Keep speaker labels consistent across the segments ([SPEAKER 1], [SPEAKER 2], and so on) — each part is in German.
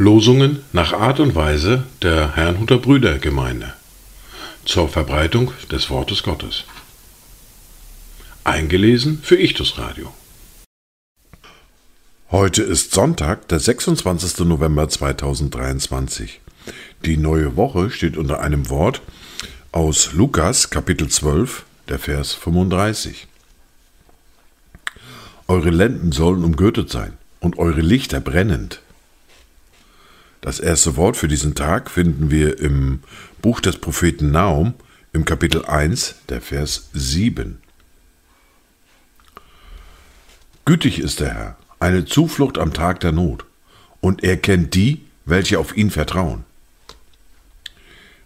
[SPEAKER 1] Losungen nach Art und Weise der Herrnhuter Brüdergemeinde zur Verbreitung des Wortes Gottes. Eingelesen für Ichtus Radio. Heute ist Sonntag, der 26. November 2023. Die neue Woche steht unter einem Wort aus Lukas Kapitel 12, der Vers 35. Eure Lenden sollen umgürtet sein und eure Lichter brennend. Das erste Wort für diesen Tag finden wir im Buch des Propheten Naum im Kapitel 1, der Vers 7. Gütig ist der Herr, eine Zuflucht am Tag der Not, und er kennt die, welche auf ihn vertrauen.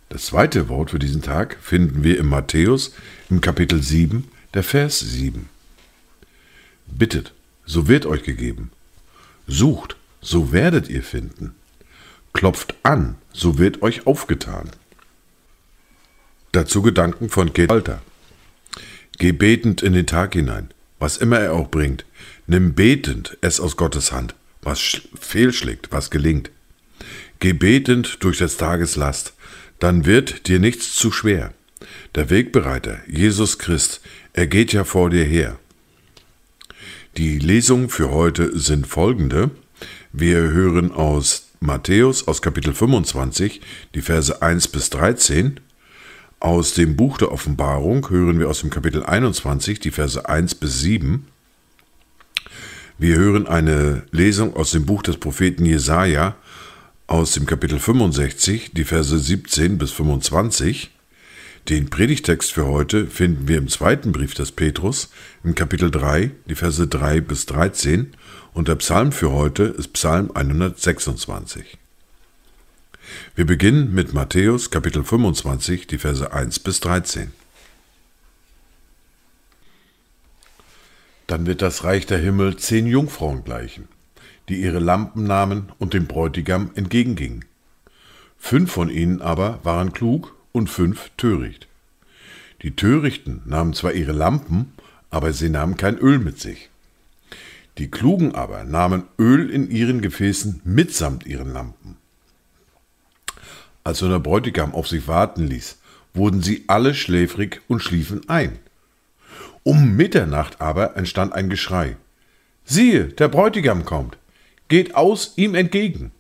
[SPEAKER 1] Das zweite Wort für diesen Tag finden wir im Matthäus im Kapitel 7, der Vers 7. Bittet, so wird euch gegeben. Sucht, so werdet ihr finden. Klopft an, so wird euch aufgetan. Dazu Gedanken von Kate Walter. Geh betend in den Tag hinein, was immer er auch bringt. Nimm betend es aus Gottes Hand, was fehlschlägt, was gelingt. Geh betend durch des Tages Last, dann wird dir nichts zu schwer. Der Wegbereiter, Jesus Christ, er geht ja vor dir her. Die Lesungen für heute sind folgende. Wir hören aus Matthäus aus Kapitel 25, die Verse 1 bis 13. Aus dem Buch der Offenbarung hören wir aus dem Kapitel 21, die Verse 1 bis 7. Wir hören eine Lesung aus dem Buch des Propheten Jesaja aus dem Kapitel 65, die Verse 17 bis 25. Den Predigtext für heute finden wir im zweiten Brief des Petrus, im Kapitel 3, die Verse 3 bis 13 und der Psalm für heute ist Psalm 126. Wir beginnen mit Matthäus Kapitel 25, die Verse 1 bis 13. Dann wird das Reich der Himmel zehn Jungfrauen gleichen, die ihre Lampen nahmen und dem Bräutigam entgegengingen. Fünf von ihnen aber waren klug und fünf töricht. Die Törichten nahmen zwar ihre Lampen, aber sie nahmen kein Öl mit sich. Die Klugen aber nahmen Öl in ihren Gefäßen mitsamt ihren Lampen. Als nun der Bräutigam auf sich warten ließ, wurden sie alle schläfrig und schliefen ein. Um Mitternacht aber entstand ein Geschrei. Siehe, der Bräutigam kommt, geht aus ihm entgegen.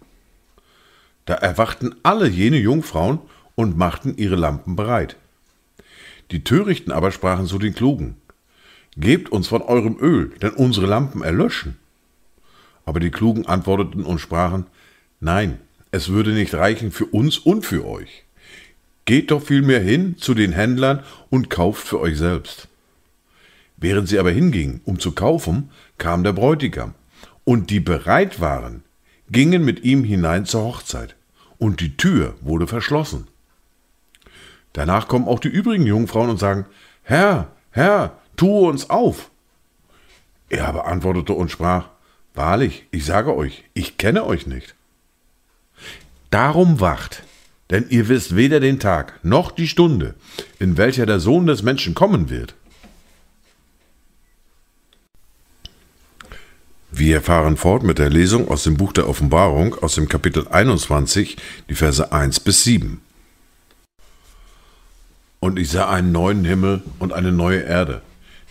[SPEAKER 1] Da erwachten alle jene Jungfrauen und machten ihre Lampen bereit. Die Törichten aber sprachen zu den Klugen, Gebt uns von eurem Öl, denn unsere Lampen erlöschen. Aber die Klugen antworteten und sprachen, Nein, es würde nicht reichen für uns und für euch. Geht doch vielmehr hin zu den Händlern und kauft für euch selbst. Während sie aber hingingen, um zu kaufen, kam der Bräutigam, und die bereit waren, gingen mit ihm hinein zur Hochzeit, und die Tür wurde verschlossen. Danach kommen auch die übrigen Jungfrauen und sagen, Herr, Herr, tue uns auf. Er aber antwortete und sprach, Wahrlich, ich sage euch, ich kenne euch nicht. Darum wacht, denn ihr wisst weder den Tag noch die Stunde, in welcher der Sohn des Menschen kommen wird. Wir fahren fort mit der Lesung aus dem Buch der Offenbarung aus dem Kapitel 21, die Verse 1 bis 7. Und ich sah einen neuen Himmel und eine neue Erde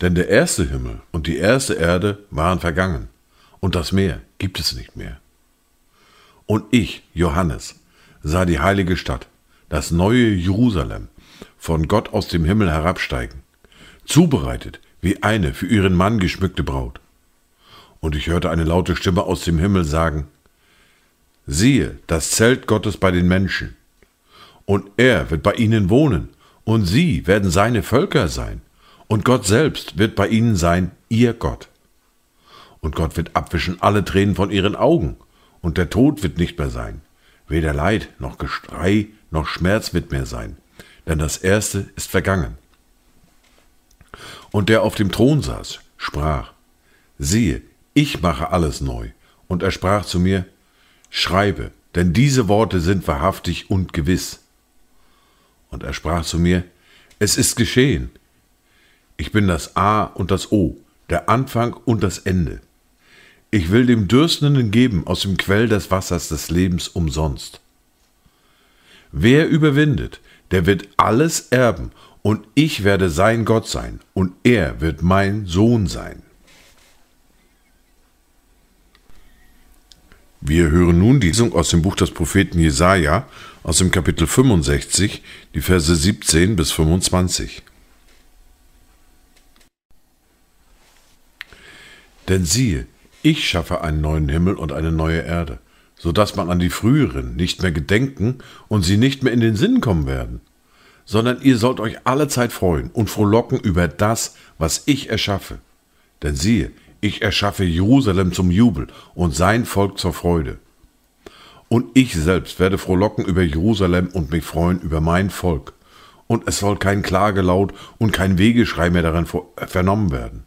[SPEAKER 1] denn der erste Himmel und die erste Erde waren vergangen, und das Meer gibt es nicht mehr. Und ich, Johannes, sah die heilige Stadt, das neue Jerusalem, von Gott aus dem Himmel herabsteigen, zubereitet wie eine für ihren Mann geschmückte Braut. Und ich hörte eine laute Stimme aus dem Himmel sagen, siehe, das Zelt Gottes bei den Menschen, und er wird bei ihnen wohnen, und sie werden seine Völker sein, und Gott selbst wird bei ihnen sein, ihr Gott. Und Gott wird abwischen alle Tränen von ihren Augen, und der Tod wird nicht mehr sein. Weder Leid noch Gestrei noch Schmerz wird mehr sein, denn das Erste ist vergangen. Und der auf dem Thron saß, sprach, siehe, ich mache alles neu. Und er sprach zu mir, schreibe, denn diese Worte sind wahrhaftig und gewiss. Und er sprach zu mir, es ist geschehen, ich bin das A und das O, der Anfang und das Ende. ich will dem Dürstenden geben aus dem Quell des Wassers des Lebens umsonst. Wer überwindet, der wird alles erben, und ich werde sein Gott sein, und er wird mein Sohn sein. Wir hören nun die Lesung aus dem Buch des Propheten Jesaja, aus dem Kapitel 65, die Verse 17 bis 25. Denn siehe, ich schaffe einen neuen Himmel und eine neue Erde, so dass man an die früheren nicht mehr gedenken und sie nicht mehr in den Sinn kommen werden, sondern ihr sollt euch alle Zeit freuen und frohlocken über das, was ich erschaffe. Denn siehe, ich erschaffe Jerusalem zum Jubel und sein Volk zur Freude. Und ich selbst werde frohlocken über Jerusalem und mich freuen über mein Volk. Und es soll kein Klagelaut und kein Wegeschrei mehr darin vernommen werden.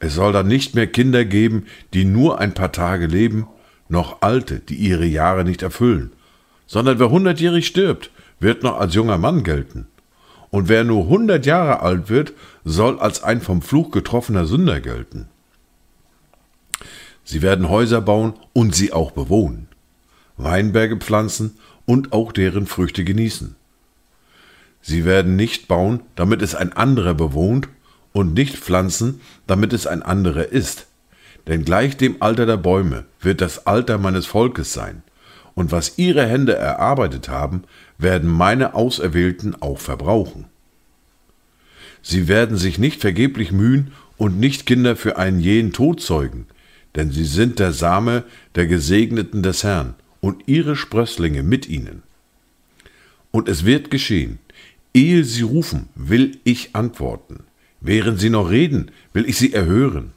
[SPEAKER 1] Es soll dann nicht mehr Kinder geben, die nur ein paar Tage leben, noch Alte, die ihre Jahre nicht erfüllen, sondern wer hundertjährig stirbt, wird noch als junger Mann gelten. Und wer nur hundert Jahre alt wird, soll als ein vom Fluch getroffener Sünder gelten. Sie werden Häuser bauen und sie auch bewohnen, Weinberge pflanzen und auch deren Früchte genießen. Sie werden nicht bauen, damit es ein anderer bewohnt und nicht pflanzen, damit es ein anderer ist. Denn gleich dem Alter der Bäume wird das Alter meines Volkes sein, und was ihre Hände erarbeitet haben, werden meine Auserwählten auch verbrauchen. Sie werden sich nicht vergeblich mühen und nicht Kinder für einen jähen Tod zeugen, denn sie sind der Same der Gesegneten des Herrn und ihre Sprösslinge mit ihnen. Und es wird geschehen, ehe sie rufen, will ich antworten. Während sie noch reden, will ich sie erhören.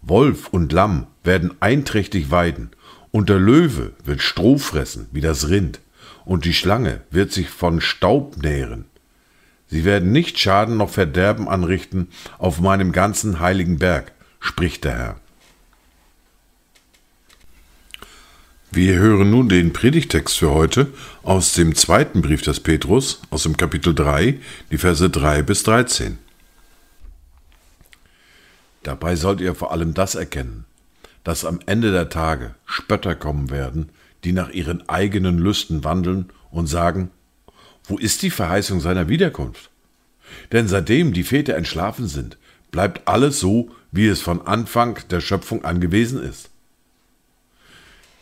[SPEAKER 1] Wolf und Lamm werden einträchtig weiden, und der Löwe wird Stroh fressen wie das Rind, und die Schlange wird sich von Staub nähren. Sie werden nicht Schaden noch Verderben anrichten auf meinem ganzen heiligen Berg, spricht der Herr. Wir hören nun den Predigtext für heute aus dem zweiten Brief des Petrus, aus dem Kapitel 3, die Verse 3 bis 13. Dabei sollt ihr vor allem das erkennen, dass am Ende der Tage Spötter kommen werden, die nach ihren eigenen Lüsten wandeln und sagen, wo ist die Verheißung seiner Wiederkunft? Denn seitdem die Väter entschlafen sind, bleibt alles so, wie es von Anfang der Schöpfung an gewesen ist.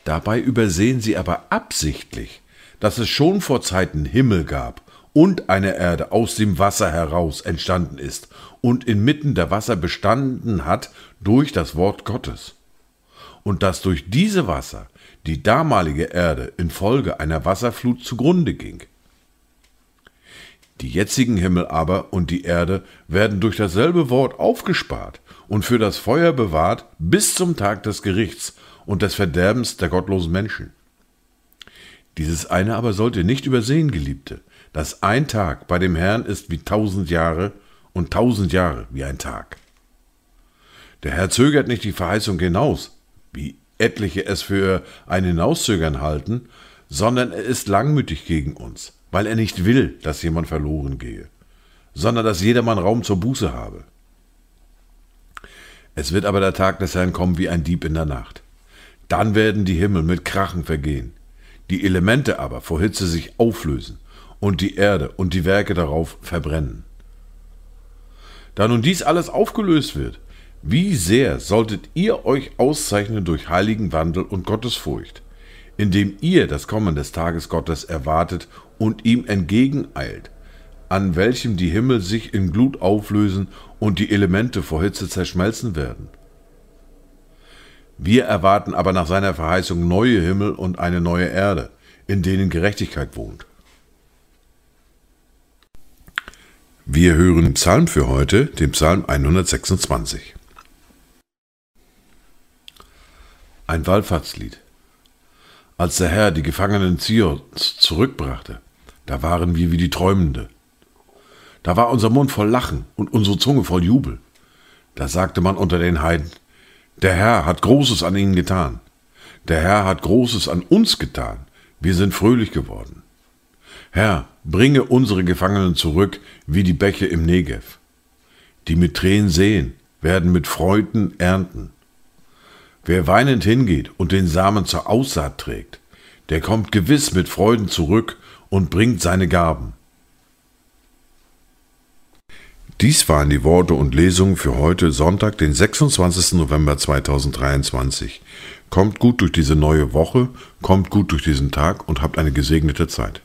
[SPEAKER 1] Dabei übersehen sie aber absichtlich, dass es schon vor Zeiten Himmel gab und eine Erde aus dem Wasser heraus entstanden ist und inmitten der Wasser bestanden hat durch das Wort Gottes. Und dass durch diese Wasser die damalige Erde infolge einer Wasserflut zugrunde ging. Die jetzigen Himmel aber und die Erde werden durch dasselbe Wort aufgespart und für das Feuer bewahrt bis zum Tag des Gerichts und des Verderbens der gottlosen Menschen. Dieses eine aber sollte nicht übersehen, Geliebte, dass ein Tag bei dem Herrn ist wie tausend Jahre und tausend Jahre wie ein Tag. Der Herr zögert nicht die Verheißung hinaus, wie etliche es für ein Hinauszögern halten, sondern er ist langmütig gegen uns, weil er nicht will, dass jemand verloren gehe, sondern dass jedermann Raum zur Buße habe. Es wird aber der Tag des Herrn kommen wie ein Dieb in der Nacht. Dann werden die Himmel mit Krachen vergehen, die Elemente aber vor Hitze sich auflösen und die Erde und die Werke darauf verbrennen. Da nun dies alles aufgelöst wird, wie sehr solltet ihr euch auszeichnen durch heiligen Wandel und Gottesfurcht, indem ihr das Kommen des Tages Gottes erwartet und ihm entgegeneilt, an welchem die Himmel sich in Glut auflösen und die Elemente vor Hitze zerschmelzen werden. Wir erwarten aber nach seiner Verheißung neue Himmel und eine neue Erde, in denen Gerechtigkeit wohnt. Wir hören den Psalm für heute, den Psalm 126. Ein Wallfahrtslied. Als der Herr die Gefangenen Zions zurückbrachte, da waren wir wie die Träumende. Da war unser Mund voll Lachen und unsere Zunge voll Jubel. Da sagte man unter den Heiden, der Herr hat Großes an ihnen getan. Der Herr hat Großes an uns getan. Wir sind fröhlich geworden. Herr, bringe unsere Gefangenen zurück wie die Bäche im Negev. Die mit Tränen sehen, werden mit Freuden ernten. Wer weinend hingeht und den Samen zur Aussaat trägt, der kommt gewiss mit Freuden zurück und bringt seine Gaben. Dies waren die Worte und Lesungen für heute Sonntag, den 26. November 2023. Kommt gut durch diese neue Woche, kommt gut durch diesen Tag und habt eine gesegnete Zeit.